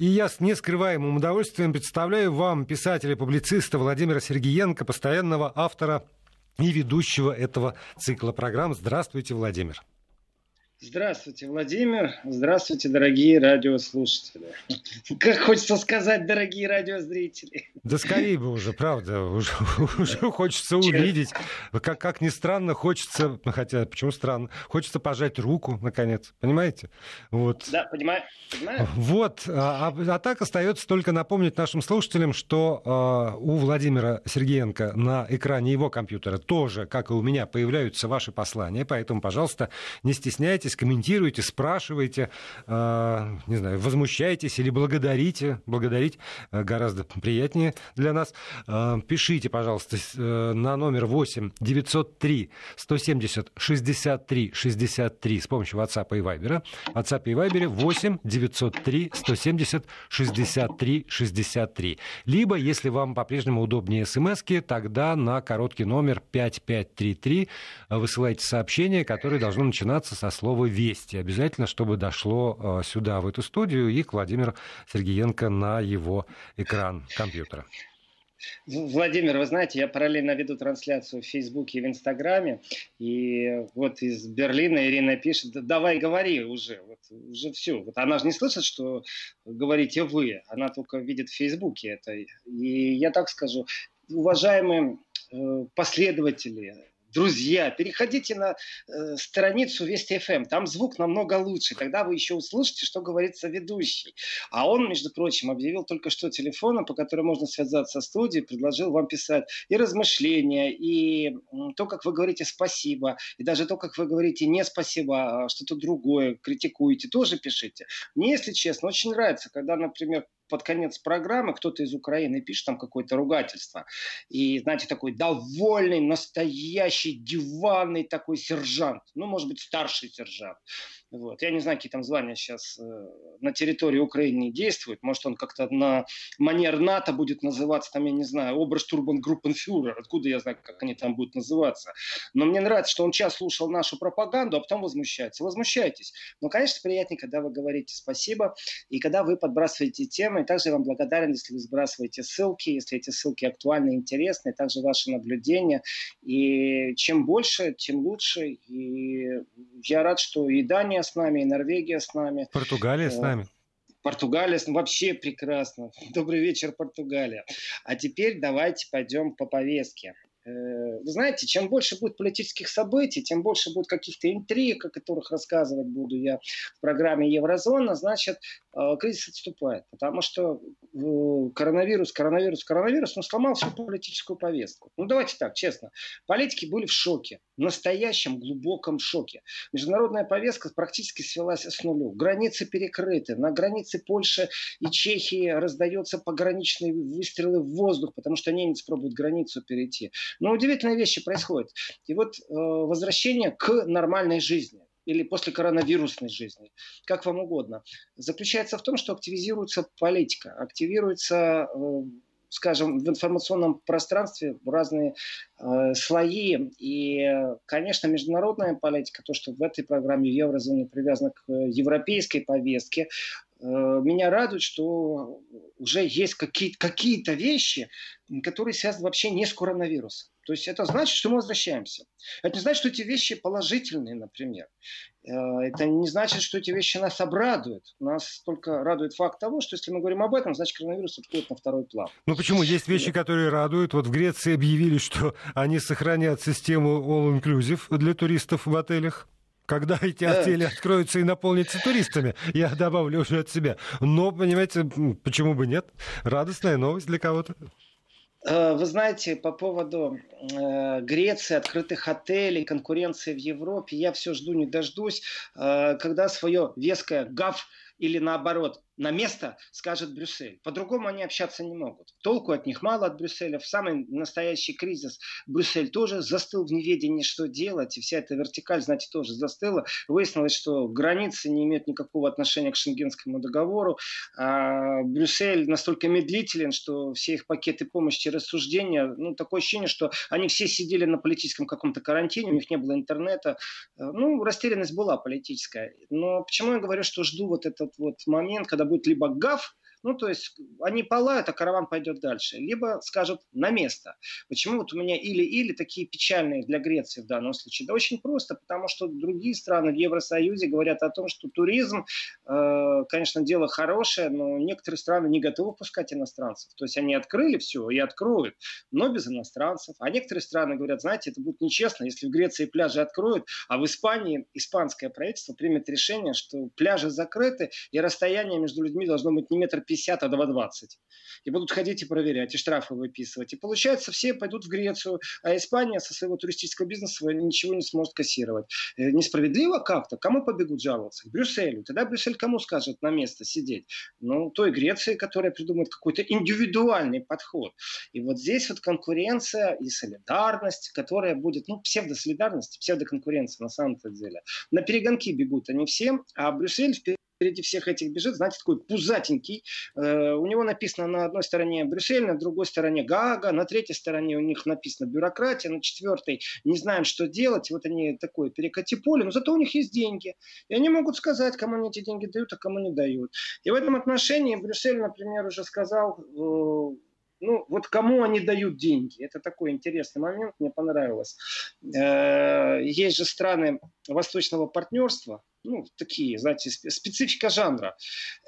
И я с нескрываемым удовольствием представляю вам писателя-публициста Владимира Сергеенко, постоянного автора и ведущего этого цикла программ. Здравствуйте, Владимир. Здравствуйте, Владимир. Здравствуйте, дорогие радиослушатели. Как хочется сказать, дорогие радиозрители. Да скорее бы уже, правда. Уже, уже хочется увидеть. Как, как ни странно, хочется, хотя почему странно, хочется пожать руку, наконец. Понимаете? Вот. Да, понимаю. понимаю. Вот. А, а, а так остается только напомнить нашим слушателям, что а, у Владимира Сергеенко на экране его компьютера тоже, как и у меня, появляются ваши послания. Поэтому, пожалуйста, не стесняйтесь делитесь, комментируйте, спрашивайте, э, не знаю, возмущайтесь или благодарите. Благодарить э, гораздо приятнее для нас. Э, пишите, пожалуйста, на номер 8 903 170 63 63 с помощью WhatsApp и Viber. WhatsApp и Viber 8 903 170 63 63. Либо, если вам по-прежнему удобнее смс тогда на короткий номер 5533 высылайте сообщение, которое должно начинаться со слова слово «Вести». Обязательно, чтобы дошло э, сюда, в эту студию, и к Владимиру Сергеенко на его экран компьютера. Владимир, вы знаете, я параллельно веду трансляцию в Фейсбуке и в Инстаграме, и вот из Берлина Ирина пишет, давай говори уже, вот, уже все. Вот она же не слышит, что говорите вы, она только видит в Фейсбуке это. И я так скажу, уважаемые э, последователи друзья, переходите на э, страницу Вести ФМ, там звук намного лучше, тогда вы еще услышите, что говорится ведущий. А он, между прочим, объявил только что телефоном, по которому можно связаться с студией, предложил вам писать и размышления, и то, как вы говорите спасибо, и даже то, как вы говорите не спасибо, а что-то другое, критикуете, тоже пишите. Мне, если честно, очень нравится, когда, например, под конец программы кто-то из Украины пишет там какое-то ругательство. И, знаете, такой довольный, настоящий, диванный такой сержант. Ну, может быть, старший сержант. Вот. Я не знаю, какие там звания сейчас э, на территории Украины действуют. Может, он как-то на манер НАТО будет называться, там, я не знаю, Оберштурбангруппенфюрер. Откуда я знаю, как они там будут называться. Но мне нравится, что он час слушал нашу пропаганду, а потом возмущается. Возмущайтесь. Но, конечно, приятнее, когда вы говорите спасибо, и когда вы подбрасываете темы. И также я вам благодарен, если вы сбрасываете ссылки, если эти ссылки актуальны и интересны, также ваши наблюдения. И чем больше, тем лучше. И я рад, что и Дания Испания с нами, и Норвегия с нами. Португалия с нами. Португалия вообще прекрасно. Добрый вечер, Португалия. А теперь давайте пойдем по повестке. Э, вы знаете, чем больше будет политических событий, тем больше будет каких-то интриг, о которых рассказывать буду я в программе Еврозона, значит, э, кризис отступает. Потому что э, коронавирус, коронавирус, коронавирус, он сломал всю политическую повестку. Ну, давайте так, честно. Политики были в шоке, настоящем глубоком шоке. Международная повестка практически свелась с нулю. Границы перекрыты. На границе Польши и Чехии раздаются пограничные выстрелы в воздух, потому что немец пробует границу перейти. Но удивительные вещи происходят. И вот э, возвращение к нормальной жизни или после коронавирусной жизни, как вам угодно, заключается в том, что активизируется политика, активируется э, скажем, в информационном пространстве разные э, слои. И, конечно, международная политика, то, что в этой программе Еврозоны привязана к европейской повестке, э, меня радует, что уже есть какие-то какие вещи, которые связаны вообще не с коронавирусом. То есть это значит, что мы возвращаемся. Это не значит, что эти вещи положительные, например. Э, это не значит, что эти вещи нас обрадуют. Нас только радует факт того, что если мы говорим об этом, значит коронавирус отходит на второй план. Ну почему? Есть вещи, которые радуют. Вот в Греции объявили, что они сохранят систему all-inclusive для туристов в отелях когда эти отели откроются и наполнятся туристами. Я добавлю уже от себя. Но, понимаете, почему бы нет? Радостная новость для кого-то. Э, вы знаете, по поводу э, Греции, открытых отелей, конкуренции в Европе, я все жду, не дождусь, э, когда свое веское ГАФ или наоборот на место скажет Брюссель. По-другому они общаться не могут. Толку от них мало от Брюсселя. В самый настоящий кризис Брюссель тоже застыл в неведении, что делать. И вся эта вертикаль, знаете, тоже застыла. Выяснилось, что границы не имеют никакого отношения к Шенгенскому договору. А Брюссель настолько медлителен, что все их пакеты помощи и рассуждения, ну, такое ощущение, что они все сидели на политическом каком-то карантине, у них не было интернета. Ну, растерянность была политическая. Но почему я говорю, что жду вот этот вот момент, когда будет либо ГАФ, Ну, то есть они полают, а караван пойдет дальше. Либо скажут на место. Почему вот у меня или-или такие печальные для Греции в данном случае? Да очень просто, потому что другие страны в Евросоюзе говорят о том, что туризм, э, конечно, дело хорошее, но некоторые страны не готовы пускать иностранцев. То есть они открыли все и откроют, но без иностранцев. А некоторые страны говорят, знаете, это будет нечестно, если в Греции пляжи откроют, а в Испании испанское правительство примет решение, что пляжи закрыты, и расстояние между людьми должно быть не метр пятьдесят, а два двадцать. И будут ходить и проверять, и штрафы выписывать. И получается, все пойдут в Грецию, а Испания со своего туристического бизнеса ничего не сможет кассировать. Э, несправедливо как-то? Кому побегут жаловаться? К Брюсселю. Тогда Брюссель кому скажет на место сидеть? Ну, той Греции, которая придумает какой-то индивидуальный подход. И вот здесь вот конкуренция и солидарность, которая будет, ну, псевдосолидарность, псевдоконкуренция на самом-то деле. На перегонки бегут они все, а Брюссель впереди всех этих бежит, знаете, такой пузатенький. Э, у него написано на одной стороне Брюссель, на другой стороне Гага, на третьей стороне у них написано бюрократия, на четвертой не знаем, что делать. Вот они такое перекати поле, но зато у них есть деньги. И они могут сказать, кому они эти деньги дают, а кому не дают. И в этом отношении Брюссель, например, уже сказал, э, ну, вот кому они дают деньги? Это такой интересный момент, мне понравилось. Э, есть же страны восточного партнерства, ну, такие, знаете, специфика жанра.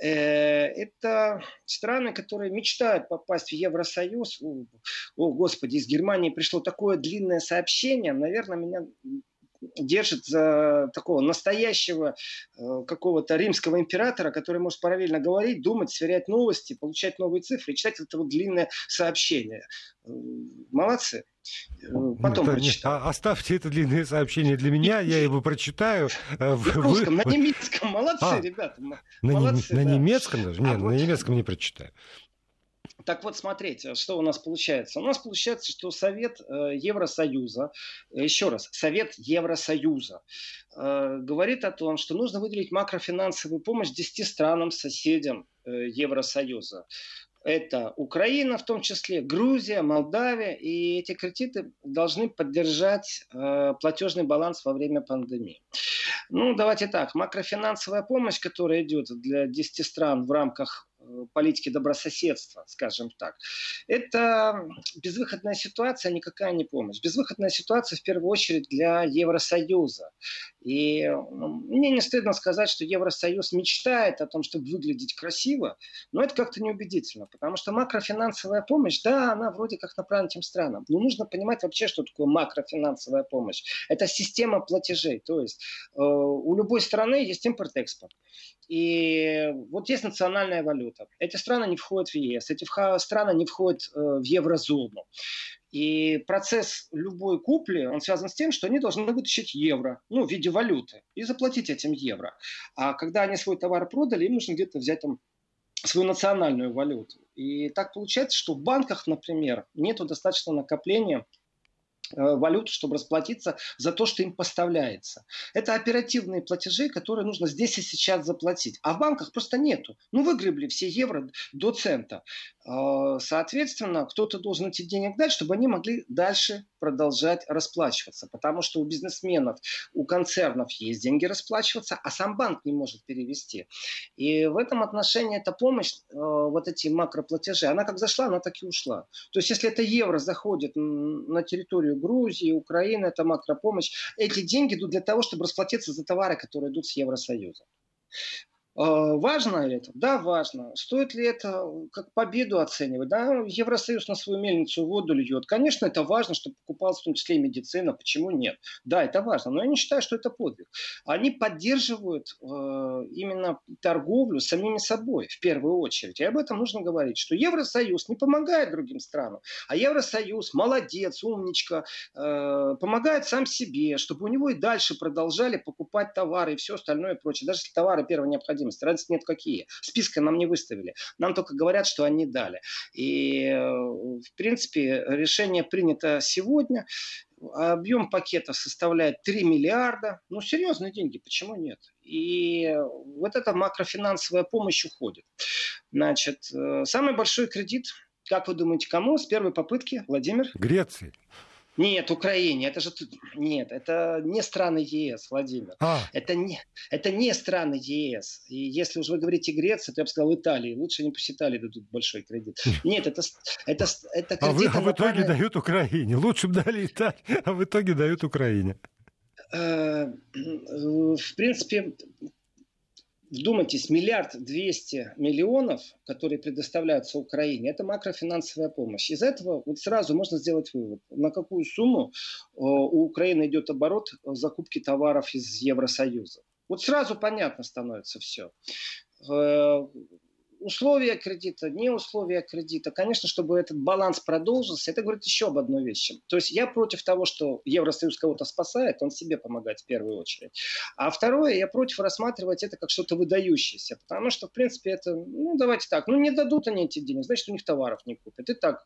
Э, это страны, которые мечтают попасть в Евросоюз. О, о, Господи, из Германии пришло такое длинное сообщение. Наверное, меня держит за такого настоящего э, какого-то римского императора, который может параллельно говорить, думать, сверять новости, получать новые цифры и читать это вот длинное сообщение. Э, молодцы. Э, потом это, прочитаю. Оставьте это длинное сообщение для меня, я его прочитаю. На русском, на немецком. Молодцы, а, ребята. Молодцы, на, да. немецком даже? Нет, а на вот... немецком не прочитаю. Так вот, смотрите, что у нас получается. У нас получается, что Совет э, Евросоюза, э, еще раз, Совет Евросоюза э, говорит о том, что нужно выделить макрофинансовую помощь 10 странам, соседям Евросоюза. Это Украина, в том числе Грузия, Молдавия. И эти кредиты должны поддержать э, платежный баланс во время пандемии. Ну, давайте так. Макрофинансовая помощь, которая идет для 10 стран в рамках Э, политики добрососедства, скажем так. Это безвыходная ситуация, никакая не помощь. Безвыходная ситуация в первую очередь для Евросоюза. И ну, мне не стыдно сказать, что Евросоюз мечтает о том, чтобы выглядеть красиво, но это как-то неубедительно, потому что макрофинансовая помощь, да, она вроде как направлена этим странам, но нужно понимать вообще, что такое макрофинансовая помощь. Это система платежей, то есть э, у любой страны есть импорт-экспорт. И вот есть национальная валюта. Эти страны не входят в ЕС, эти страны не входят э, в еврозону. И процесс любой купли, он связан с тем, что они должны вытащить евро, ну, в виде валюты, и заплатить этим евро. А когда они свой товар продали, им нужно где-то взять там свою национальную валюту. И так получается, что в банках, например, нет достаточно накопления валюту, чтобы расплатиться за то, что им поставляется. Это оперативные платежи, которые нужно здесь и сейчас заплатить. А в банках просто нету. Ну, выгребли все евро до цента. Э, соответственно, кто-то должен эти денег дать, чтобы они могли дальше продолжать расплачиваться. Потому что у бизнесменов, у концернов есть деньги расплачиваться, а сам банк не может перевести. И в этом отношении эта помощь, э, вот эти макроплатежи, она как зашла, она так и ушла. То есть, если это евро заходит на территорию Грузии, Украины, это макропомощь. Эти деньги идут для того, чтобы расплатиться за товары, которые идут с Евросоюза. А, важно ли это? Да, важно. Стоит ли это как победу оценивать? Да, Евросоюз на свою мельницу воду льет. Конечно, это важно, чтобы покупалась в том числе и медицина. Почему нет? Да, это важно. Но я не считаю, что это подвиг. Они поддерживают э, именно торговлю самими собой в первую очередь. И об этом нужно говорить, что Евросоюз не помогает другим странам, а Евросоюз молодец, умничка, э, помогает сам себе, чтобы у него и дальше продолжали покупать товары и все остальное и прочее. Даже если товары первой необходимости необходимости. Разницы нет какие. Списка нам не выставили. Нам только говорят, что они дали. И, э, в принципе, решение принято сегодня. Объем пакета составляет 3 миллиарда. Ну, серьезные деньги, почему нет? И вот эта макрофинансовая помощь уходит. Значит, э, самый большой кредит, как вы думаете, кому с первой попытки, Владимир? Греции. Нет, Украине. Это же нет, это не страны ЕС, Владимир. А. Это не это не страны ЕС. И если уж вы говорите Греция, то я бы сказал Италии. Лучше не пусть Италии дадут большой кредит. Нет, это это это кредит. А, вы, а в итоге дают Украине. Лучше бы дали Италии, а в итоге дают Украине. Э, в принципе, вдумайтесь, миллиард двести миллионов, которые предоставляются Украине, это макрофинансовая помощь. Из этого вот сразу можно сделать вывод, на какую сумму э, у Украины идет оборот закупки товаров из Евросоюза. Вот сразу понятно становится все э, условия кредита, не условия кредита. Конечно, чтобы этот баланс продолжился, это говорит еще об одной вещи. То есть я против того, что Евросоюз кого-то спасает, он себе помогает в первую очередь. А второе, я против рассматривать это как что-то выдающееся, потому что, в принципе, это, ну, давайте так, ну, не дадут они эти деньги, значит, у них товаров не купят. И так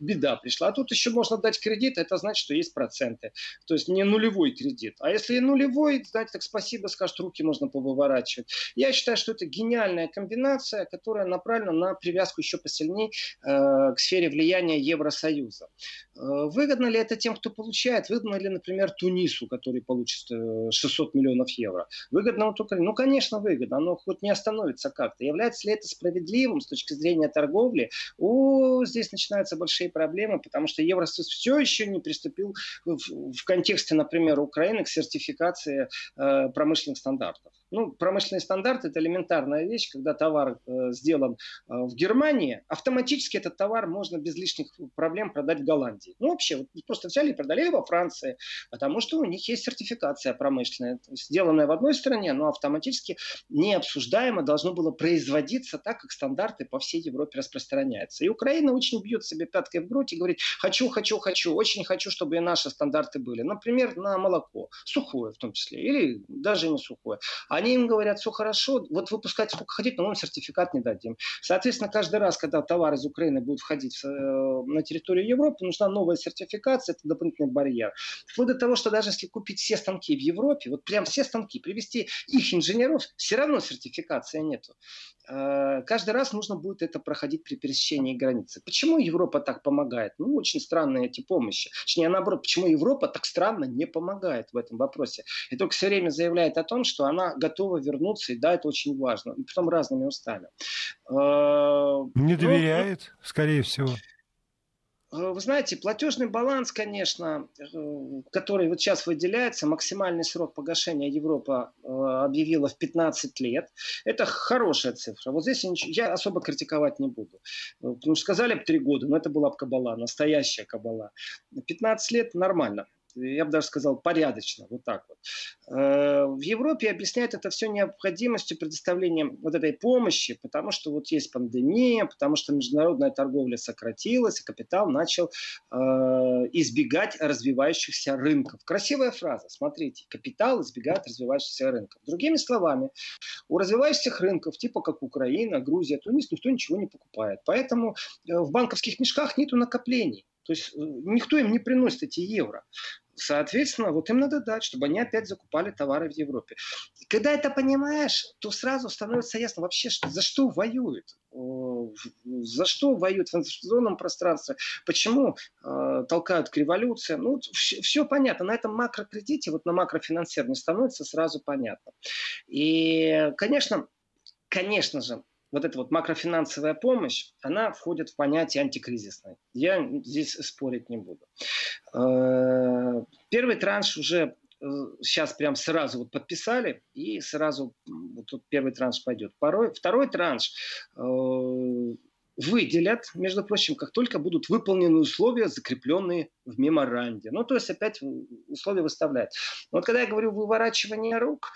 беда пришла. А тут еще можно дать кредит, это значит, что есть проценты. То есть не нулевой кредит. А если нулевой, знаете, так спасибо, скажут, руки можно повыворачивать. Я считаю, что это гениальная комбинация, которая которая направлена на привязку еще посильнее э, к сфере влияния Евросоюза. Э, выгодно ли это тем, кто получает? Выгодно ли, например, Тунису, который получит 600 э, миллионов евро? Выгодно он только... Ну, конечно, выгодно. Оно хоть не остановится как-то. Является ли это справедливым с точки зрения торговли? О, здесь начинаются большие проблемы, потому что Евросоюз все еще не приступил в, в контексте, например, Украины к сертификации э, промышленных стандартов. Ну, промышленный стандарт – это элементарная вещь, когда товар э, сделан э, в Германии, автоматически этот товар можно без лишних проблем продать в Голландии. Ну, вообще, вот просто взяли и продали во Франции, потому что у них есть сертификация промышленная, сделанная в одной стране, но автоматически необсуждаемо должно было производиться так, как стандарты по всей Европе распространяются. И Украина очень бьет себе пяткой в грудь и говорит, хочу, хочу, хочу, очень хочу, чтобы и наши стандарты были. Например, на молоко, сухое в том числе, или даже не сухое. А они им говорят, все хорошо, вот выпускайте сколько хотите, но мы вам сертификат не дадим. Соответственно, каждый раз, когда товар из Украины будет входить э, на территорию Европы, нужна новая сертификация, это дополнительный барьер. Вплоть до того, что даже если купить все станки в Европе, вот прям все станки, привести их инженеров, все равно сертификации нету. Э, каждый раз нужно будет это проходить при пересечении границы. Почему Европа так помогает? Ну, очень странные эти помощи. Точнее, наоборот, почему Европа так странно не помогает в этом вопросе? И только все время заявляет о том, что она готова вернуться, и да, это очень важно. И потом разными устами. Э, не ну, доверяет, ну, скорее всего. Э, вы знаете, платежный баланс, конечно, э, который вот сейчас выделяется, максимальный срок погашения Европа объявила в 15 лет. Это хорошая цифра. Вот здесь я особо критиковать не буду. Потому что сказали бы 3 года, но это была бы кабала, настоящая кабала. 15 лет нормально я бы даже сказал, порядочно, вот так вот. Э, в Европе объясняют это все необходимостью предоставления вот этой помощи, потому что вот есть пандемия, потому что международная торговля сократилась, и капитал начал э, избегать развивающихся рынков. Красивая фраза, смотрите, капитал избегает развивающихся рынков. Другими словами, у развивающихся рынков, типа как Украина, Грузия, Тунис, никто ничего не покупает. Поэтому э, в банковских мешках нету накоплений. То есть никто им не приносит эти евро. Соответственно, вот им надо дать, чтобы они опять закупали товары в Европе. И когда это понимаешь, то сразу становится ясно вообще, что, за что воюют. За что воюют в информационном пространстве, почему э, толкают к революции. Ну, все, все понятно. На этом макрокредите, вот на макрофинансировании становится сразу понятно. И, конечно, конечно же, вот эта вот макрофинансовая помощь, она входит в понятие антикризисной. Я здесь спорить не буду. Э, первый транш уже э, сейчас прям сразу вот подписали, и сразу вот тут первый транш пойдет. Второй, второй транш э, выделят, между прочим, как только будут выполнены условия, закрепленные в меморанде. Ну, то есть опять условия выставляют. вот когда я говорю выворачивание рук,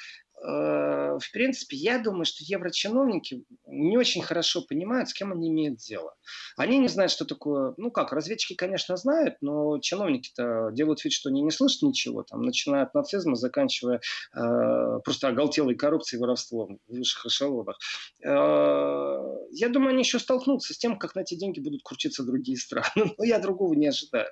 в принципе, я думаю, что еврочиновники не очень хорошо понимают, с кем они имеют дело. Они не знают, что такое... Ну как, разведчики, конечно, знают, но чиновники-то делают вид, что они не слышат ничего, там, начиная от нацизма, заканчивая э, просто оголтелой коррупцией и воровством в высших эшелонах. Э, я думаю, они еще столкнутся с тем, как на эти деньги будут крутиться другие страны. Но я другого не ожидаю.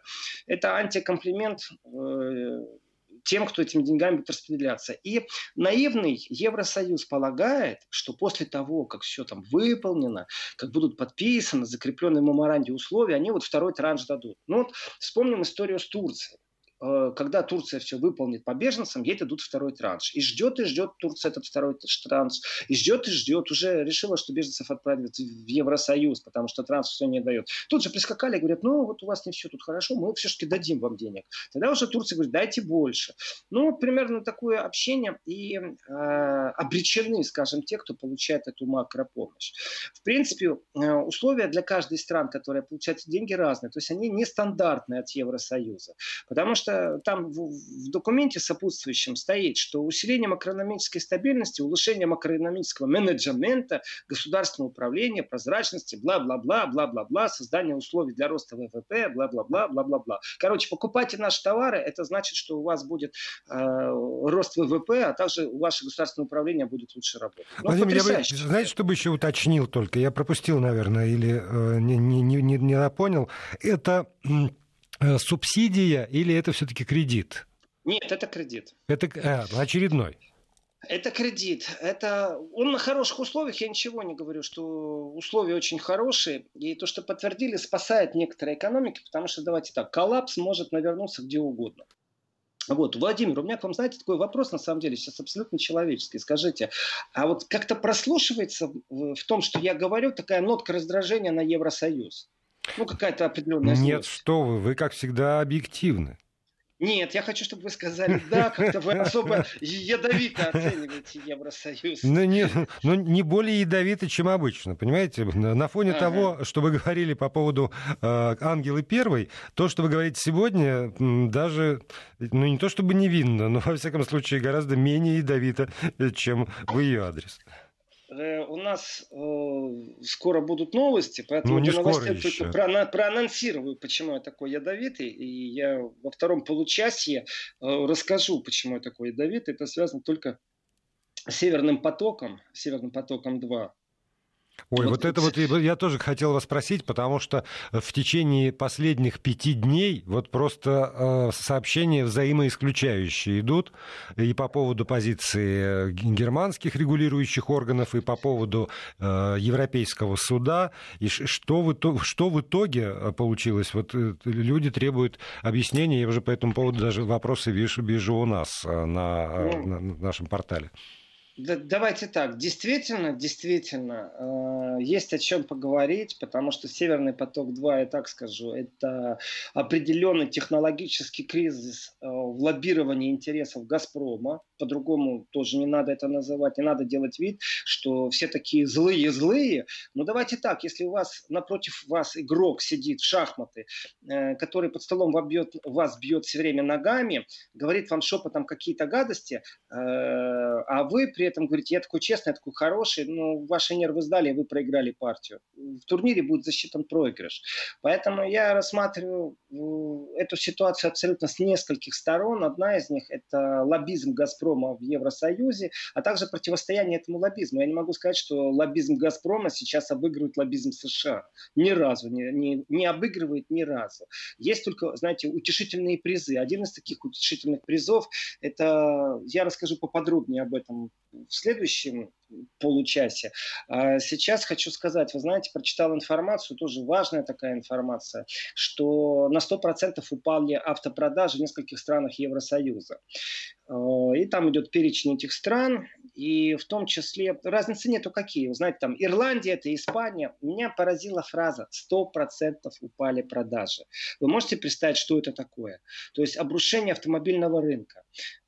Это антикомплимент э, тем, кто этими деньгами будет распределяться. И наивный Евросоюз полагает, что после того, как все там выполнено, как будут подписаны, закрепленные в меморанде условия, они вот второй транш дадут. Ну вот вспомним историю с Турцией. Э, когда Турция все выполнит по беженцам, ей дадут второй транш. И ждет и ждет Турция этот второй транш. И ждет и ждет. Уже решила, что беженцев отправят в Евросоюз, потому что транш все не дает. Тут же прискакали и говорят, ну вот у вас не все тут хорошо, мы все-таки дадим вам денег. Тогда уже Турция говорит, дайте больше. Ну, примерно такое общение. И э, обречены, скажем, те, кто получает эту макропомощь. В принципе, э, условия для каждой стран, которая получает деньги, разные. То есть они нестандартные от Евросоюза. Потому что что там в, в документе сопутствующем стоит, что усиление макроэкономической стабильности, улучшение макроэкономического менеджмента, государственного управления, прозрачности, бла-бла-бла, бла-бла-бла, создание условий для роста ВВП, бла-бла-бла, бла-бла-бла. Короче, покупайте наши товары, это значит, что у вас будет э, рост ВВП, а также ваше государственное управление будет лучше работать. Ну, Владимир, я бы, знаете, что бы еще уточнил только? Я пропустил, наверное, или э, не, не, не, не напонял. Это субсидия или это все-таки кредит? Нет, это кредит. Это а, очередной. Это кредит. Это он на хороших условиях. Я ничего не говорю, что условия очень хорошие. И то, что подтвердили, спасает некоторые экономики, потому что давайте так, коллапс может навернуться где угодно. Вот, Владимир, у меня к вам, знаете, такой вопрос, на самом деле, сейчас абсолютно человеческий. Скажите, а вот как-то прослушивается в том, что я говорю, такая нотка раздражения на Евросоюз? Ну, какая-то определенная Нет, что вы, вы, как всегда, объективны. Нет, я хочу, чтобы вы сказали да, как-то вы особо ядовито оцениваете Евросоюз. Ну, не, ну, не более ядовито, чем обычно, понимаете? На фоне ага. того, что вы говорили по поводу э, Ангелы Первой, то, что вы говорите сегодня, даже, ну, не то чтобы невинно, но, во всяком случае, гораздо менее ядовито, чем в ее адрес. Э, у нас э, скоро будут новости, поэтому ну, для новостей только про, проанонсирую, почему я такой ядовитый. И я во втором получасье э, расскажу, почему я такой ядовитый. Это связано только с Северным потоком, Северным потоком 2. Ой, вот, вот это вот я тоже хотел вас спросить, потому что в течение последних пяти дней вот просто э, сообщения взаимоисключающие идут и по поводу позиции германских регулирующих органов, и по поводу э, Европейского суда. И что в, что в итоге э, получилось? Вот э, люди требуют объяснения, я уже по этому поводу даже вопросы вижу, вижу у нас э, на, ну, на нашем портале. Давайте так, действительно, действительно, э, есть о чем поговорить, потому что Северный поток-2, я так скажу, это определенный технологический кризис э, в лоббировании интересов Газпрома, по-другому тоже не надо это называть, не надо делать вид, что все такие злые-злые. Но давайте так, если у вас напротив вас игрок сидит в шахматы, э, который под столом вобьет, вас бьет все время ногами, говорит вам шепотом какие-то гадости, а вы при этом говорите, я такой честный, я такой хороший, но ваши нервы сдали, вы проиграли партию. В турнире будет засчитан проигрыш. Поэтому я рассматриваю э, эту ситуацию абсолютно с нескольких сторон. Одна из них – это лоббизм «Газпрома» в Евросоюзе, а также противостояние этому лоббизму. Я не могу сказать, что лоббизм «Газпрома» сейчас обыгрывает лоббизм США. Ни разу, не, не, не обыгрывает ни разу. Есть только, знаете, утешительные призы. Один из таких утешительных призов – это, я расскажу поподробнее об этом в следующем получасе. А сейчас хочу сказать, вы знаете, прочитал информацию, тоже важная такая информация, что на 100% упали автопродажи в нескольких странах Евросоюза. А, и там идет перечень этих стран, и в том числе разницы нету какие. Вы знаете, там Ирландия, это Испания. Меня поразила фраза 100% упали продажи. Вы можете представить, что это такое? То есть обрушение автомобильного рынка.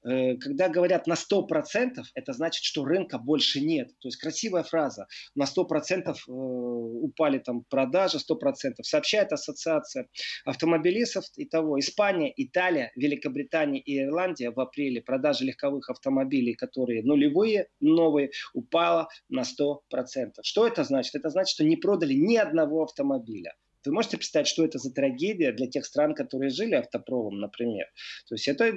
Э, когда говорят на 100%, это значит, что рынка больше нет. То есть красивая фраза. На 100% э, упали там продажи, 100%. Сообщает ассоциация автомобилистов и того. Испания, Италия, Великобритания и Ирландия в апреле продажи легковых автомобилей, которые нулевые, новые, упала на 100%. Что это значит? Это значит, что не продали ни одного автомобиля. Вы можете представить, что это за трагедия для тех стран, которые жили автопромом, например? То есть это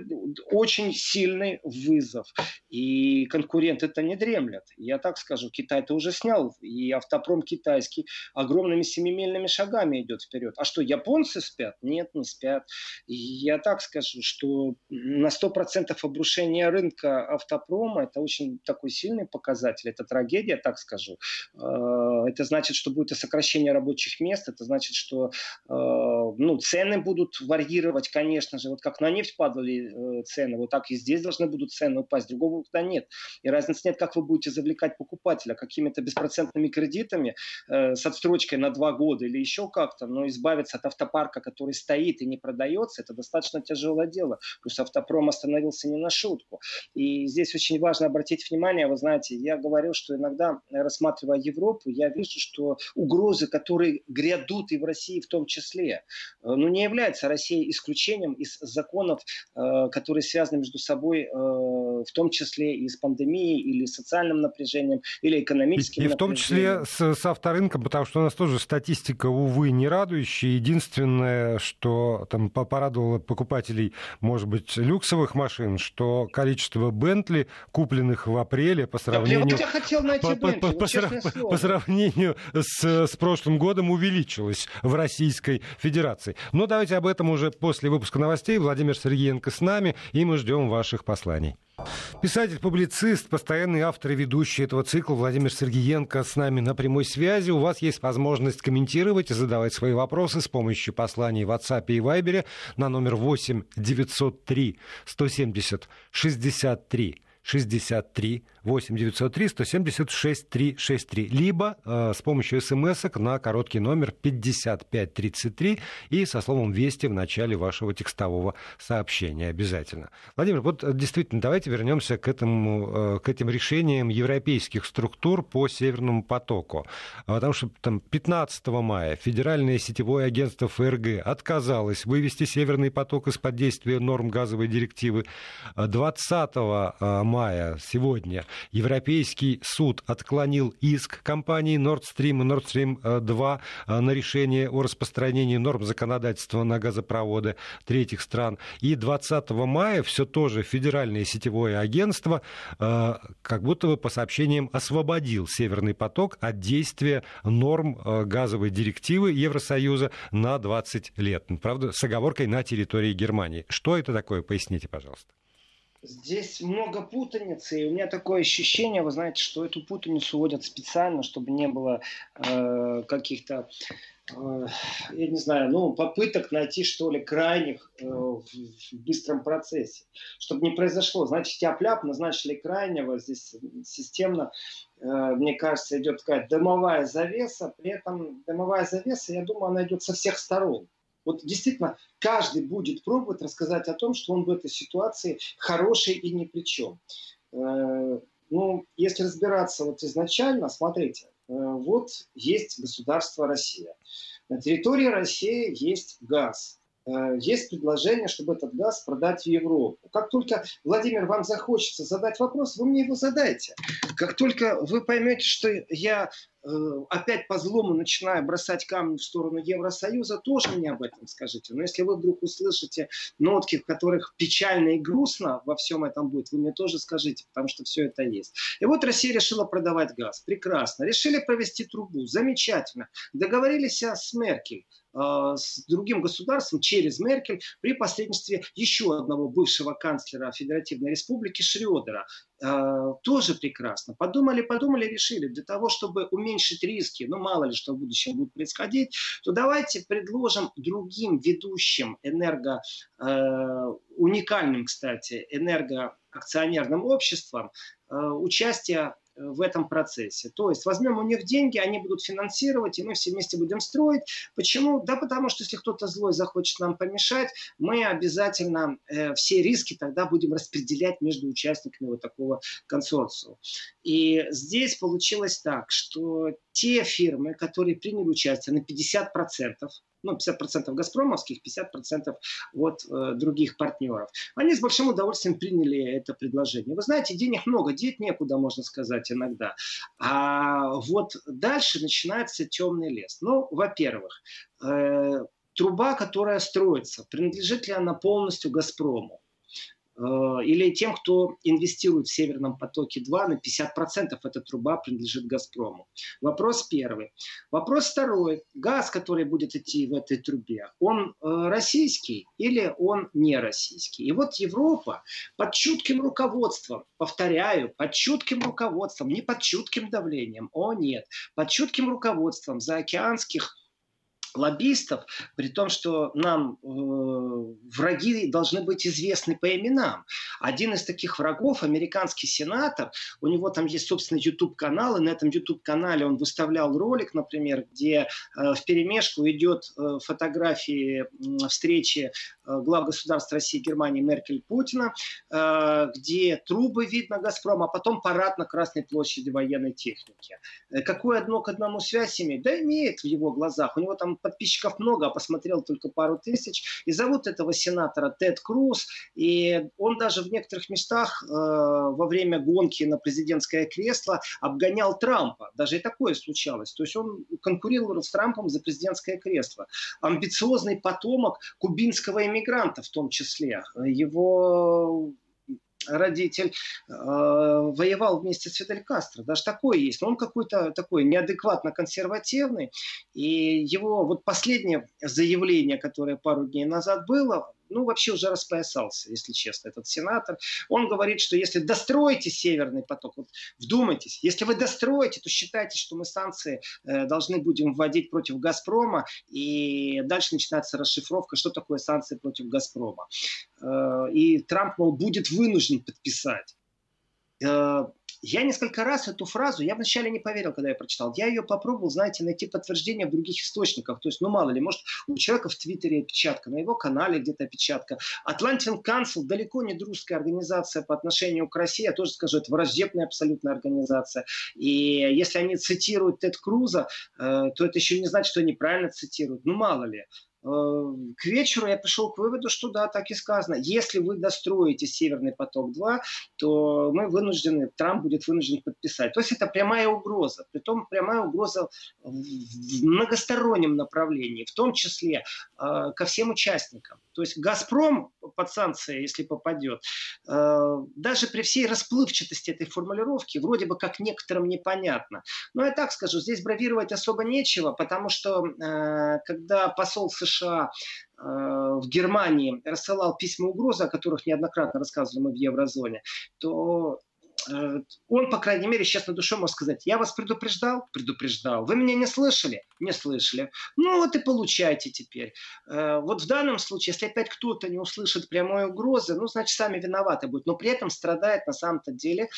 очень сильный вызов. И конкуренты это не дремлят. Я так скажу, Китай-то уже снял, и автопром китайский огромными семимильными шагами идет вперед. А что, японцы спят? Нет, не спят. И я так скажу, что на 100% обрушение рынка автопрома это очень такой сильный показатель. Это трагедия, так скажу. Э, это значит, что будет и сокращение рабочих мест, это значит, что э, ну, цены будут варьировать, конечно же. Вот как на нефть падали э, цены, вот так и здесь должны будут цены упасть. Другого выхода нет. И разницы нет, как вы будете завлекать покупателя какими-то беспроцентными кредитами с отстрочкой на два года или еще как-то, но избавиться от автопарка, который стоит и не продается, это достаточно тяжелое дело. Плюс автопром остановился не на шутку. И здесь очень важно обратить внимание, вы знаете, я говорил, что иногда, рассматривая Европу, я вижу, что угрозы, которые грядут и в России в том числе, э, ну, не является Россия исключением из законов, э, которые связаны между собой, э, в том числе и с пандемией, или социальным напряжением, или экономическим И, и в том числе с, с авторынком, потому что у нас тоже статистика, увы, не радующая. Единственное, что там порадовало покупателей, может быть, люксовых машин, что количество Бентли, купленных в апреле по сравнению... Я хотел найти по, Бентли, по, вот по, по сравнению с, с прошлым годом увеличилось в Российской Федерации. Но давайте об этом уже после выпуска новостей. Владимир Сергеенко с нами, и мы ждем ваших посланий. Писатель-публицист, постоянный автор и ведущий этого цикла Владимир Сергеенко с нами на прямой связи. У вас есть возможность комментировать и задавать свои вопросы с помощью посланий в WhatsApp и Viber на номер 8 903 170 63 63 8 903 176 363, либо э, с помощью смс на короткий номер 5533 и со словом «Вести» в начале вашего текстового сообщения обязательно. Владимир, вот э, действительно, давайте вернемся к, этому, э, к этим решениям европейских структур по Северному потоку. Потому что там 15 мая Федеральное сетевое агентство ФРГ отказалось вывести Северный поток из-под действия норм газовой директивы. 20 э, мая, сегодня, Европейский суд отклонил иск компании Nord Stream и Nord Stream 2 э, на решение о распространении норм законодательства на газопроводы третьих стран. И 20 мая все тоже Федеральное сетевое агентство э, как будто бы по сообщениям освободил Северный поток от действия норм э, газовой директивы Евросоюза на 20 лет. Правда, с оговоркой на территории Германии. Что это такое? Поясните, пожалуйста. Здесь много путаницы, и у меня такое ощущение, вы знаете, что эту путаницу вводят специально, чтобы не было э, каких-то, э, я не знаю, ну, попыток найти, что ли, крайних э, в, в быстром процессе. Чтобы не произошло, значит, тяп-ляп, назначили крайнего, здесь системно, э, мне кажется, идет такая дымовая завеса, при этом дымовая завеса, я думаю, она идет со всех сторон. Вот действительно, каждый будет пробовать рассказать о том, что он в этой ситуации хороший и ни при чем. Э, ну, если разбираться вот изначально, смотрите, э, вот есть государство Россия. На территории России есть газ. Э, есть предложение, чтобы этот газ продать в Европу. Как только, Владимир, вам захочется задать вопрос, вы мне его задайте. Как только вы поймете, что я опять по злому начинаю бросать камни в сторону Евросоюза, тоже мне об этом скажите. Но если вы вдруг услышите нотки, в которых печально и грустно во всем этом будет, вы мне тоже скажите, потому что все это есть. И вот Россия решила продавать газ. Прекрасно. Решили провести трубу. Замечательно. Договорились с Меркель э, с другим государством через Меркель при посредничестве еще одного бывшего канцлера Федеративной Республики Шредера. Э, тоже прекрасно. Подумали, подумали, решили, для того, чтобы уменьшить риски, ну мало ли что в будущем будет происходить, то давайте предложим другим ведущим энерго, э, уникальным, кстати, энергоакционерным обществам э, участие в этом процессе. То есть возьмем у них деньги, они будут финансировать, и мы все вместе будем строить. Почему? Да потому что если кто-то злой захочет нам помешать, мы обязательно э, все риски тогда будем распределять между участниками вот такого консорциума. И здесь получилось так, что те фирмы, которые приняли участие на 50%, ну, 50% газпромовских, 50% от э, других партнеров. Они с большим удовольствием приняли это предложение. Вы знаете, денег много, деть некуда, можно сказать, иногда. А вот дальше начинается темный лес. Ну, во-первых, э, труба, которая строится, принадлежит ли она полностью «Газпрому»? Э, или тем, кто инвестирует в Северном потоке-2, на 50% эта труба принадлежит «Газпрому». Вопрос первый. Вопрос второй. Газ, который будет идти в этой трубе, он э, российский или он не российский? И вот Европа под чутким руководством, повторяю, под чутким руководством, не под чутким давлением, о нет, под чутким руководством заокеанских лоббистов, при том, что нам э, враги должны быть известны по именам. Один из таких врагов, американский сенатор, у него там есть собственный YouTube-канал, и на этом YouTube-канале он выставлял ролик, например, где э, в перемешку идет э, фотографии э, встречи э, глав государств России, Германии, Меркель, Путина, э, где трубы видно Газпром, а потом парад на Красной площади военной техники. Э, какую одно к одному связь имеет? Да имеет в его глазах. У него там подписчиков много, а посмотрел только пару тысяч. И зовут этого сенатора Тед Круз. И он даже в некоторых местах э, во время гонки на президентское кресло обгонял Трампа. Даже и такое случалось. То есть он конкурировал с Трампом за президентское кресло. Амбициозный потомок кубинского иммигранта в том числе. Его родитель э, воевал вместе с Фидель Кастро. Даже такое есть. Но он какой-то такой неадекватно консервативный. И его вот последнее заявление, которое пару дней назад было, ну, вообще уже распоясался, если честно, этот сенатор. Он говорит, что если достроите Северный поток, вот вдумайтесь, если вы достроите, то считайте, что мы санкции э, должны будем вводить против «Газпрома», и дальше начинается расшифровка, что такое санкции против «Газпрома». Э, и Трамп, мол, будет вынужден подписать. Э, я несколько раз эту фразу, я вначале не поверил, когда я прочитал. Я ее попробовал, знаете, найти подтверждение в других источниках. То есть, ну мало ли, может, у человека в Твиттере опечатка, на его канале где-то опечатка. Atlantic Council далеко не дружеская организация по отношению к России. Я тоже скажу, это враждебная абсолютная организация. И если они цитируют Тед Круза, э, то это еще не значит, что они правильно цитируют. Ну мало ли. Э, к вечеру я пришел к выводу, что да, так и сказано. Если вы достроите Северный поток-2, то мы вынуждены, Трамп будет вынужден подписать. То есть это прямая угроза. Притом прямая угроза в многостороннем направлении, в том числе э, ко всем участникам. То есть «Газпром» под санкции, если попадет, э, даже при всей расплывчатости этой формулировки, вроде бы как некоторым непонятно. Но я так скажу, здесь бравировать особо нечего, потому что э, когда посол США э, в Германии рассылал письма угрозы, о которых неоднократно рассказывали мы в еврозоне, то Э, он, по крайней мере, сейчас на душе может сказать, я вас предупреждал? Предупреждал. Вы меня не слышали? Не слышали. Ну вот и получайте теперь. Э, вот в данном случае, если опять кто-то не услышит прямой угрозы, ну, значит, сами виноваты будут. Но при этом страдает на самом-то деле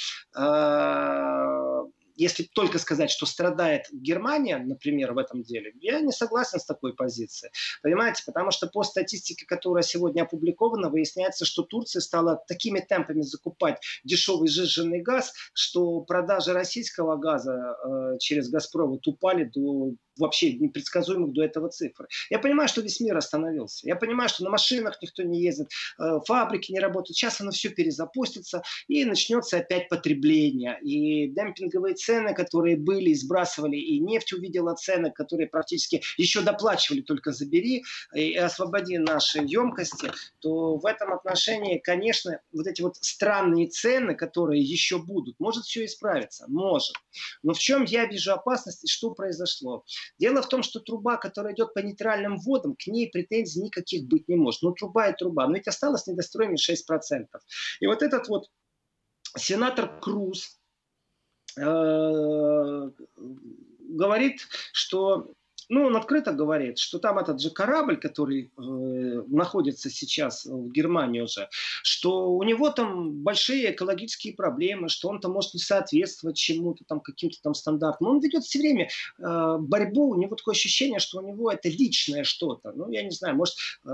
если только сказать, что страдает Германия, например, в этом деле, я не согласен с такой позицией. Понимаете, потому что по статистике, которая сегодня опубликована, выясняется, что Турция стала такими темпами закупать дешевый сжиженный газ, что продажи российского газа э, через «Газпровод» упали до вообще непредсказуемых до этого цифр. Я понимаю, что весь мир остановился. Я понимаю, что на машинах никто не ездит, э, фабрики не работают. Сейчас оно все перезапустится и начнется опять потребление. И демпинговые цены, которые были, сбрасывали, и нефть увидела цены, которые практически еще доплачивали, только забери и освободи наши емкости, то в этом отношении, конечно, вот эти вот странные цены, которые еще будут, может все исправиться, может. Но в чем я вижу опасность и что произошло? Дело в том, что труба, которая идет по нейтральным водам, к ней претензий никаких быть не может. Ну, труба и труба. Но ведь осталось недостроенными 6%. И вот этот вот сенатор Круз э, говорит, что ну, он открыто говорит, что там этот же корабль, который э, находится сейчас в Германии уже, что у него там большие экологические проблемы, что он там может не соответствовать чему-то там, каким-то там стандартам. Он ведет все время э, борьбу, у него такое ощущение, что у него это личное что-то. Ну, я не знаю, может э,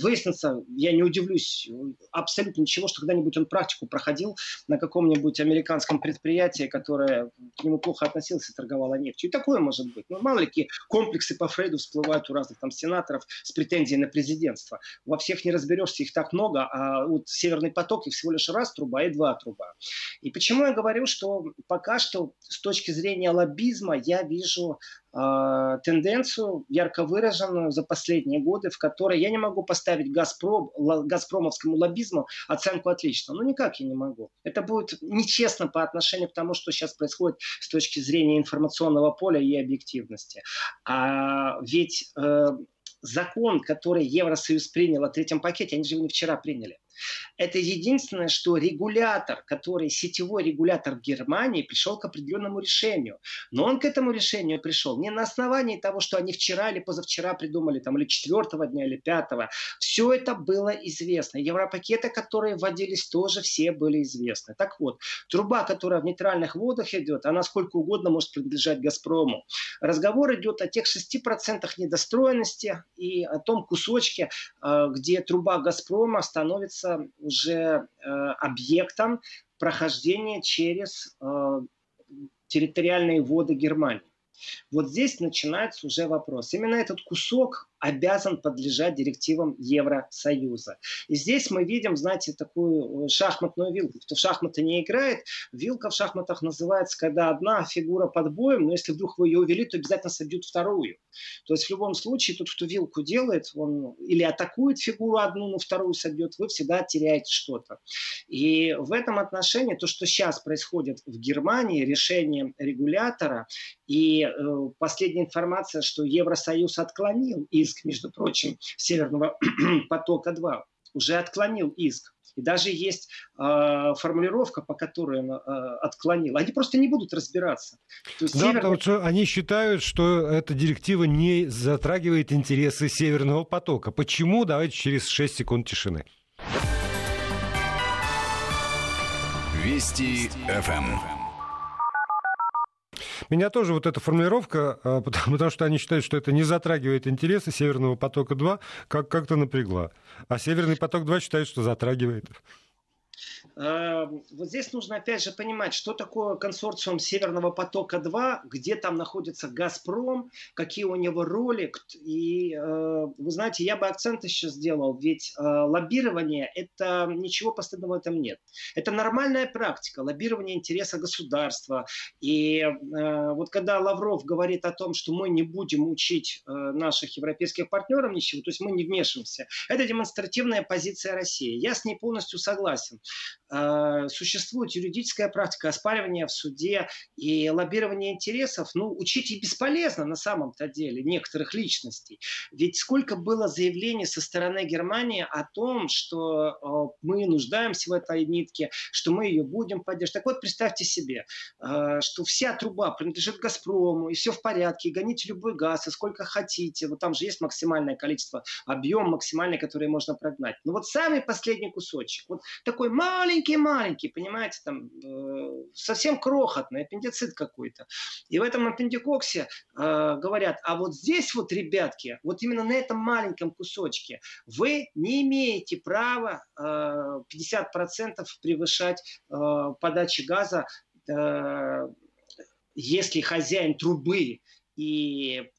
выяснится, я не удивлюсь абсолютно ничего, что когда-нибудь он практику проходил на каком-нибудь американском предприятии, которое к нему плохо относилось и торговало нефтью. И такое может быть. Ну, мало ли комплексы по Фрейду всплывают у разных там сенаторов с претензией на президентство. Во всех не разберешься, их так много, а вот Северный поток и всего лишь раз труба и два труба. И почему я говорю, что пока что с точки зрения лоббизма я вижу тенденцию ярко выраженную за последние годы, в которой я не могу поставить Газпром, газпромовскому лоббизму оценку отлично. Ну никак я не могу. Это будет нечестно по отношению к тому, что сейчас происходит с точки зрения информационного поля и объективности. А ведь э, закон, который Евросоюз принял о третьем пакете, они же его не вчера приняли. Это единственное, что регулятор, который сетевой регулятор в Германии, пришел к определенному решению. Но он к этому решению пришел не на основании того, что они вчера или позавчера придумали, там, или четвертого дня, или пятого. Все это было известно. Европакеты, которые вводились, тоже все были известны. Так вот, труба, которая в нейтральных водах идет, она сколько угодно может принадлежать «Газпрому». Разговор идет о тех 6% недостроенности и о том кусочке, э, где труба «Газпрома» становится является уже э, объектом прохождения через э, территориальные воды Германии. Вот здесь начинается уже вопрос. Именно этот кусок обязан подлежать директивам Евросоюза. И здесь мы видим, знаете, такую э, шахматную вилку. Кто в шахматы не играет, вилка в шахматах называется, когда одна фигура под боем, но если вдруг вы ее увели, то обязательно собьют вторую. То есть в любом случае тот, кто вилку делает, он или атакует фигуру одну, но вторую собьет, вы всегда теряете что-то. И в этом отношении то, что сейчас происходит в Германии, решение регулятора и э, последняя информация, что Евросоюз отклонил и иск, между прочим, Северного потока-2, уже отклонил иск. И даже есть э, формулировка, по которой он э, отклонил. Они просто не будут разбираться. То есть да, северный... потому что они считают, что эта директива не затрагивает интересы Северного потока. Почему? Давайте через 6 секунд тишины. Вести ФМ. Меня тоже вот эта формулировка, а, потому, что они считают, что это не затрагивает интересы Северного потока-2, как- как-то напрягла. А Северный поток-2 считает, что затрагивает. Эм, вот здесь нужно опять же понимать, что такое консорциум Северного потока-2, где там находится Газпром, какие у него роли. И э, вы знаете, я бы акцент еще сделал, ведь э, лоббирование, это ничего постыдного в этом нет. Это нормальная практика, лоббирование интереса государства. И э, вот когда Лавров говорит о том, что мы не будем учить наших европейских партнеров ничего, то есть мы не вмешиваемся, это демонстративная позиция России. Я с ней полностью согласен. Э, существует юридическая практика оспаривания в суде и лоббирования интересов, ну, учить и бесполезно на самом-то деле некоторых личностей. Ведь сколько было заявлений со стороны Германии о том, что э, мы нуждаемся в этой нитке, что мы ее будем поддерживать. Так вот, представьте себе, э, что вся труба принадлежит «Газпрому», и все в порядке, и гоните любой газ, и сколько хотите. Вот там же есть максимальное количество, объем максимальный, который можно прогнать. Но вот самый последний кусочек, вот такой маленький маленький-маленький, понимаете, там э, совсем крохотный, аппендицит какой-то. И в этом аппендикоксе э, говорят, а вот здесь вот, ребятки, вот именно на этом маленьком кусочке вы не имеете права э, 50% превышать э, подачи газа, э, если хозяин трубы и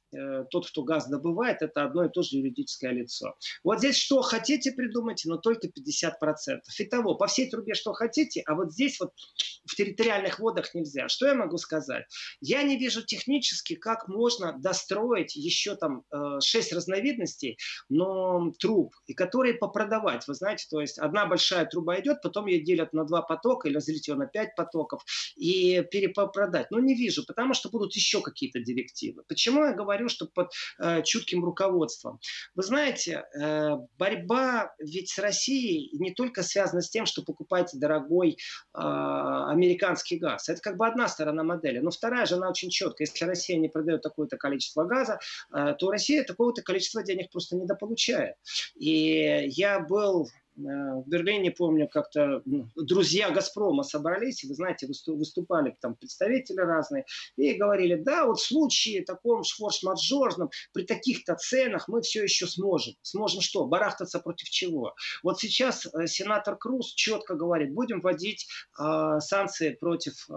тот, кто газ добывает, это одно и то же юридическое лицо. Вот здесь что хотите придумайте, но только 50%. Итого, по всей трубе что хотите, а вот здесь вот в территориальных водах нельзя. Что я могу сказать? Я не вижу технически, как можно достроить еще там 6 э, разновидностей, но труб, и которые попродавать. Вы знаете, то есть одна большая труба идет, потом ее делят на два потока или разделить ее на 5 потоков и перепродать. Но не вижу, потому что будут еще какие-то директивы. Почему я говорю говорю, что под э, чутким руководством. Вы знаете, э, борьба ведь с Россией не только связана с тем, что покупаете дорогой э, американский газ. Это как бы одна сторона модели. Но вторая же, она очень четкая. Если Россия не продает такое-то количество газа, э, то Россия такого-то количества денег просто недополучает. И я был в Берлине, помню, как-то друзья «Газпрома» собрались, вы знаете, выступали там представители разные, и говорили, да, вот в случае таком форс-мажорном, при таких-то ценах мы все еще сможем. Сможем что? Барахтаться против чего? Вот сейчас э, сенатор Круз четко говорит, будем вводить э, санкции против э,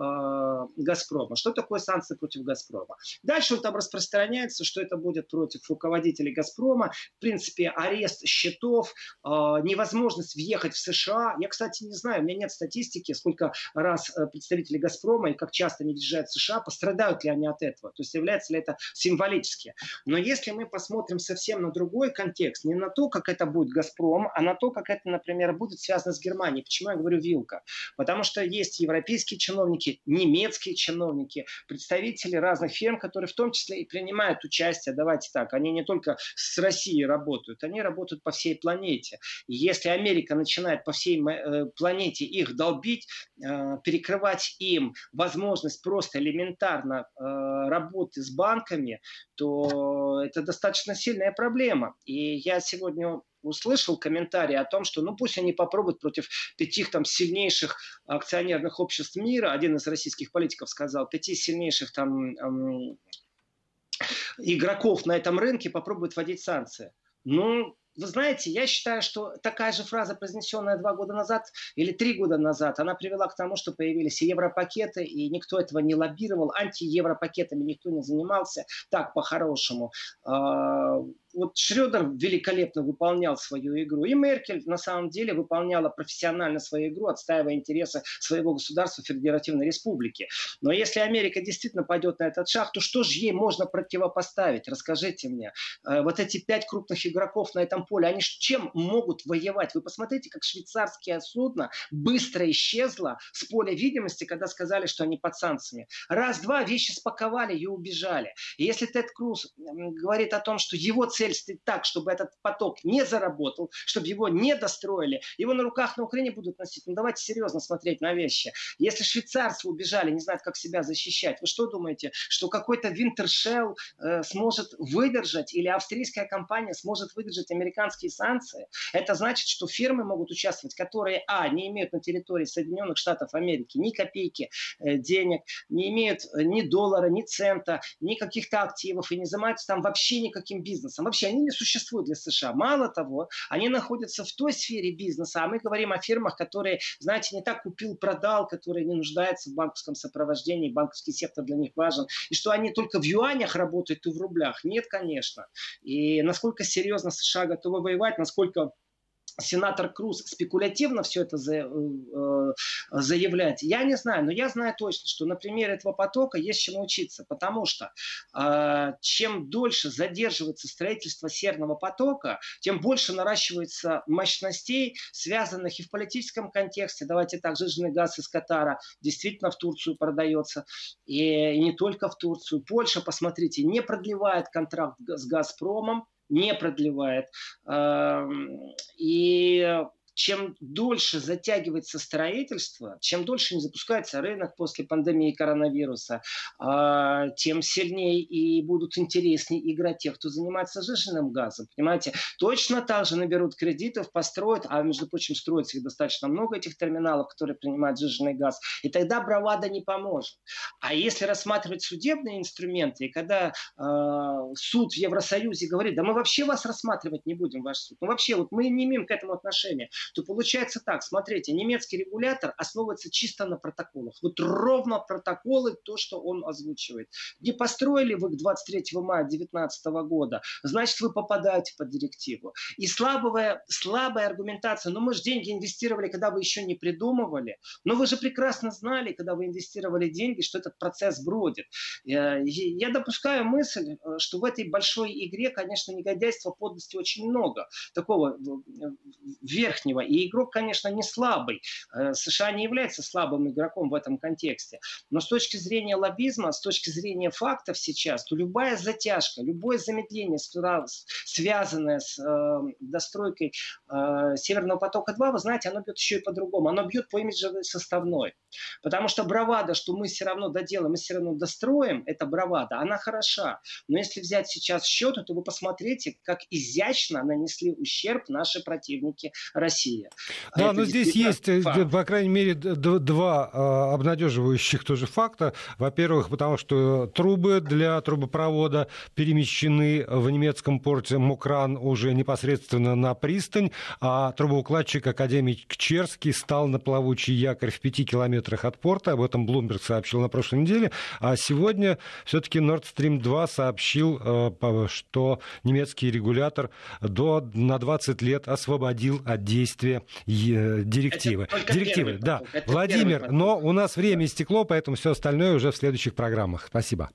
«Газпрома». Что такое санкции против «Газпрома»? Дальше он там распространяется, что это будет против руководителей «Газпрома». В принципе, арест счетов, э, невозможность въехать в США. Я, кстати, не знаю, у меня нет статистики, сколько раз э, представители «Газпрома» и как часто они въезжают в США, пострадают ли они от этого. То есть является ли это символически. Но если мы посмотрим совсем на другой контекст, не на то, как это будет «Газпром», а на то, как это, например, будет связано с Германией. Почему я говорю «вилка»? Потому что есть европейские чиновники, немецкие чиновники, представители разных фирм, которые в том числе и принимают участие, давайте так, они не только с Россией работают, они работают по всей планете. И если Америка начинает по всей э, планете их долбить, э, перекрывать им возможность просто элементарно э, работы с банками, то это достаточно сильная проблема. И я сегодня услышал комментарий о том, что ну пусть они попробуют против пяти там сильнейших акционерных обществ мира, один из российских политиков сказал, пяти сильнейших там эм, игроков на этом рынке попробуют вводить санкции. Ну, вы знаете, я считаю, что такая же фраза, произнесенная два года назад или три года назад, она привела к тому, что появились европакеты, и никто этого не лоббировал, антиевропакетами никто не занимался, так по-хорошему. Вот Шредер великолепно выполнял свою игру, и Меркель на самом деле выполняла профессионально свою игру, отстаивая интересы своего государства Федеративной Республики. Но если Америка действительно пойдет на этот шаг, то что же ей можно противопоставить? Расскажите мне. Э, вот эти пять крупных игроков на этом поле, они чем могут воевать? Вы посмотрите, как швейцарское судно быстро исчезло с поля видимости, когда сказали, что они под санкциями. Раз-два вещи спаковали и убежали. И если Тед Круз говорит о том, что его цель стоит так, чтобы этот поток не заработал, чтобы его не достроили. Его на руках на Украине будут носить. Ну давайте серьезно смотреть на вещи. Если швейцарцы убежали, не знают, как себя защищать, вы что думаете, что какой-то Wintershell э, сможет выдержать или австрийская компания сможет выдержать американские санкции? Это значит, что фирмы могут участвовать, которые, а, не имеют на территории Соединенных Штатов Америки ни копейки э, денег, не имеют э, ни доллара, ни цента, ни каких-то активов и не занимаются там вообще никаким бизнесом вообще они не существуют для США. Мало того, они находятся в той сфере бизнеса, а мы говорим о фирмах, которые, знаете, не так купил-продал, которые не нуждаются в банковском сопровождении, банковский сектор для них важен, и что они только в юанях работают и в рублях. Нет, конечно. И насколько серьезно США готовы воевать, насколько сенатор Круз спекулятивно все это за, э, заявляет, я не знаю, но я знаю точно, что на примере этого потока есть чему учиться, потому что э, чем дольше задерживается строительство Северного потока, тем больше наращивается мощностей, связанных и в политическом контексте, давайте так, жиженый газ из Катара действительно в Турцию продается, и не только в Турцию. Польша, посмотрите, не продлевает контракт с Газпромом, не продлевает. И чем дольше затягивается строительство, чем дольше не запускается рынок после пандемии коронавируса, а, тем сильнее и будут интереснее играть те, кто занимается сжиженным газом. Понимаете, точно так же наберут кредитов, построят, а между прочим, строится их достаточно много, этих терминалов, которые принимают сжиженный газ, и тогда бравада не поможет. А если рассматривать судебные инструменты, и когда э, суд в Евросоюзе говорит, да мы вообще вас рассматривать не будем, ваш суд, ну вообще вот мы не имеем к этому отношения, то получается так, смотрите, немецкий регулятор основывается чисто на протоколах. Вот ровно протоколы, то, что он озвучивает. Не построили вы к 23 мая 2019 года, значит, вы попадаете под директиву. И слабая, слабая аргументация, ну мы же деньги инвестировали, когда вы еще не придумывали. Но вы же прекрасно знали, когда вы инвестировали деньги, что этот процесс бродит. Э, я допускаю мысль, э, что в этой большой игре, конечно, негодяйства, подлости очень много. Такого э, верхнего сильного. И игрок, конечно, не слабый. Э, США не является слабым игроком в этом контексте. Но с точки зрения лоббизма, с точки зрения фактов сейчас, то любая затяжка, любое замедление, связанное с э, достройкой э, Северного потока-2, вы знаете, оно бьет еще и по-другому. Оно бьет по имиджевой составной. Потому что бравада, что мы все равно доделаем, мы все равно достроим, это бравада, она хороша. Но если взять сейчас счет, то вы посмотрите, как изящно нанесли ущерб наши противники России Россия. А да, но здесь есть, э, факт. по крайней мере, два а, обнадеживающих тоже факта. Во-первых, потому что трубы для трубопровода перемещены в немецком порте Мукран уже непосредственно на пристань, а трубоукладчик Академик Черский стал на плавучий якорь в пяти километрах от порта. Об этом Блумберг сообщил на прошлой неделе. А сегодня все-таки Nord Stream 2 сообщил, э, что немецкий регулятор до, на 20 лет освободил от действия директивы. Директивы, да. Владимир, но у нас время истекло, поэтому все остальное уже в следующих программах. Спасибо.